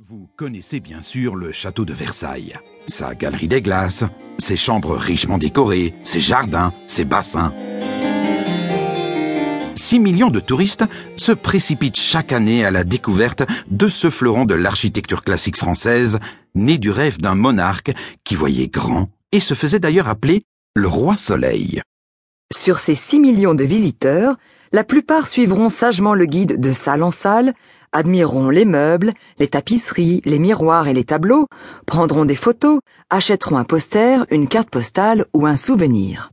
Vous connaissez bien sûr le château de Versailles, sa galerie des glaces, ses chambres richement décorées, ses jardins, ses bassins. 6 millions de touristes se précipitent chaque année à la découverte de ce fleuron de l'architecture classique française, né du rêve d'un monarque qui voyait grand et se faisait d'ailleurs appeler le roi soleil. Sur ces 6 millions de visiteurs, la plupart suivront sagement le guide de salle en salle, admireront les meubles, les tapisseries, les miroirs et les tableaux, prendront des photos, achèteront un poster, une carte postale ou un souvenir.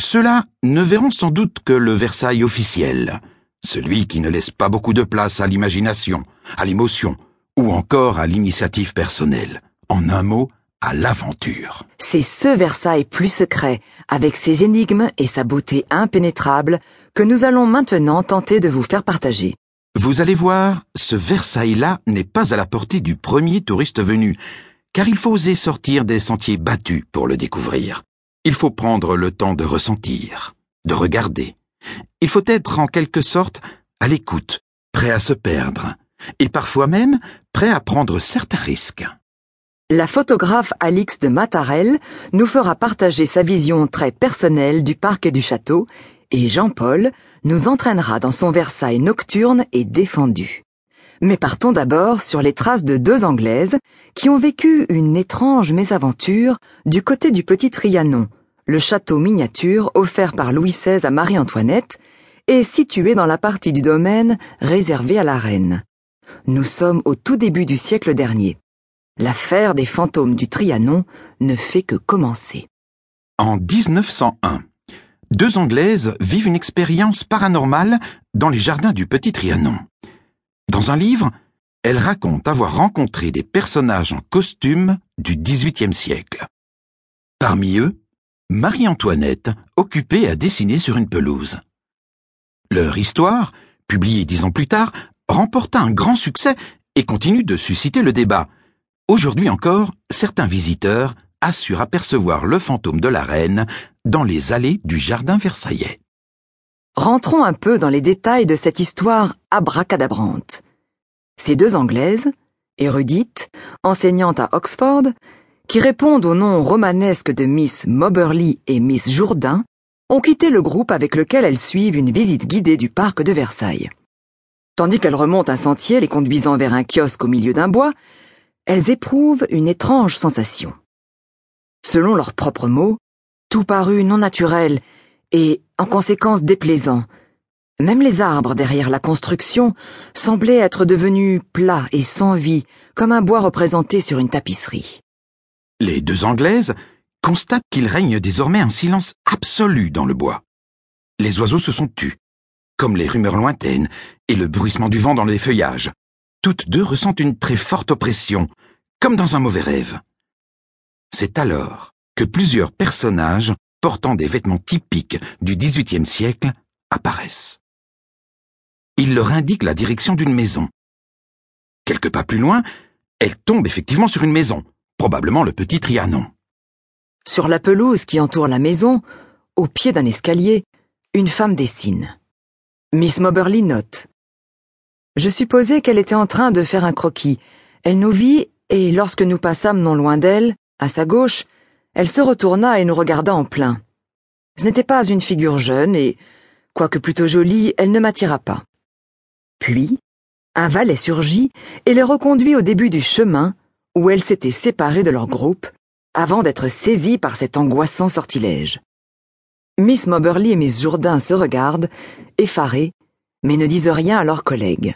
Ceux-là ne verront sans doute que le Versailles officiel, celui qui ne laisse pas beaucoup de place à l'imagination, à l'émotion ou encore à l'initiative personnelle. En un mot, à l'aventure. C'est ce Versailles plus secret, avec ses énigmes et sa beauté impénétrable, que nous allons maintenant tenter de vous faire partager. Vous allez voir, ce Versailles-là n'est pas à la portée du premier touriste venu, car il faut oser sortir des sentiers battus pour le découvrir. Il faut prendre le temps de ressentir, de regarder. Il faut être en quelque sorte à l'écoute, prêt à se perdre, et parfois même prêt à prendre certains risques. La photographe Alix de Matarel nous fera partager sa vision très personnelle du parc et du château, et Jean-Paul nous entraînera dans son Versailles nocturne et défendu. Mais partons d'abord sur les traces de deux Anglaises qui ont vécu une étrange mésaventure du côté du Petit Trianon, le château miniature offert par Louis XVI à Marie-Antoinette et situé dans la partie du domaine réservée à la reine. Nous sommes au tout début du siècle dernier. L'affaire des fantômes du Trianon ne fait que commencer. En 1901, deux Anglaises vivent une expérience paranormale dans les jardins du Petit Trianon. Dans un livre, elles racontent avoir rencontré des personnages en costume du XVIIIe siècle. Parmi eux, Marie-Antoinette, occupée à dessiner sur une pelouse. Leur histoire, publiée dix ans plus tard, remporta un grand succès et continue de susciter le débat. Aujourd'hui encore, certains visiteurs assurent apercevoir le fantôme de la reine dans les allées du jardin versaillais. Rentrons un peu dans les détails de cette histoire abracadabrante. Ces deux Anglaises, érudites, enseignantes à Oxford, qui répondent au nom romanesque de Miss Moberly et Miss Jourdain, ont quitté le groupe avec lequel elles suivent une visite guidée du parc de Versailles. Tandis qu'elles remontent un sentier les conduisant vers un kiosque au milieu d'un bois, elles éprouvent une étrange sensation. Selon leurs propres mots, tout parut non naturel et, en conséquence, déplaisant. Même les arbres derrière la construction semblaient être devenus plats et sans vie, comme un bois représenté sur une tapisserie. Les deux Anglaises constatent qu'il règne désormais un silence absolu dans le bois. Les oiseaux se sont tus, comme les rumeurs lointaines et le bruissement du vent dans les feuillages. Toutes deux ressentent une très forte oppression, comme dans un mauvais rêve. C'est alors que plusieurs personnages portant des vêtements typiques du XVIIIe siècle apparaissent. Ils leur indiquent la direction d'une maison. Quelques pas plus loin, elles tombent effectivement sur une maison, probablement le petit Trianon. Sur la pelouse qui entoure la maison, au pied d'un escalier, une femme dessine. Miss Moberly note. Je supposais qu'elle était en train de faire un croquis. Elle nous vit et lorsque nous passâmes non loin d'elle, à sa gauche, elle se retourna et nous regarda en plein. Ce n'était pas une figure jeune et, quoique plutôt jolie, elle ne m'attira pas. Puis, un valet surgit et les reconduit au début du chemin où elles s'étaient séparées de leur groupe avant d'être saisies par cet angoissant sortilège. Miss Moberly et Miss Jourdain se regardent, effarées, mais ne disent rien à leurs collègues.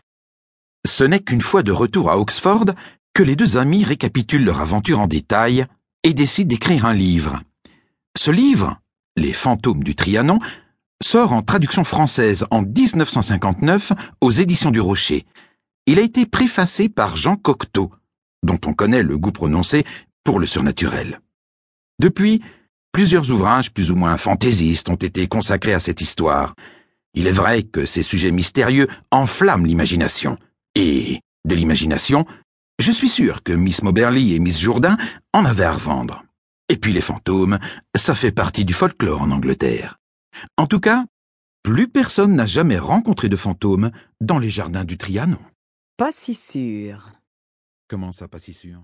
Ce n'est qu'une fois de retour à Oxford que les deux amis récapitulent leur aventure en détail et décident d'écrire un livre. Ce livre, Les fantômes du Trianon, sort en traduction française en 1959 aux éditions du Rocher. Il a été préfacé par Jean Cocteau, dont on connaît le goût prononcé pour le surnaturel. Depuis, plusieurs ouvrages plus ou moins fantaisistes ont été consacrés à cette histoire. Il est vrai que ces sujets mystérieux enflamment l'imagination. Et, de l'imagination, je suis sûr que Miss Moberly et Miss Jourdain en avaient à revendre. Et puis les fantômes, ça fait partie du folklore en Angleterre. En tout cas, plus personne n'a jamais rencontré de fantômes dans les jardins du Trianon. Pas si sûr. Comment ça, pas si sûr?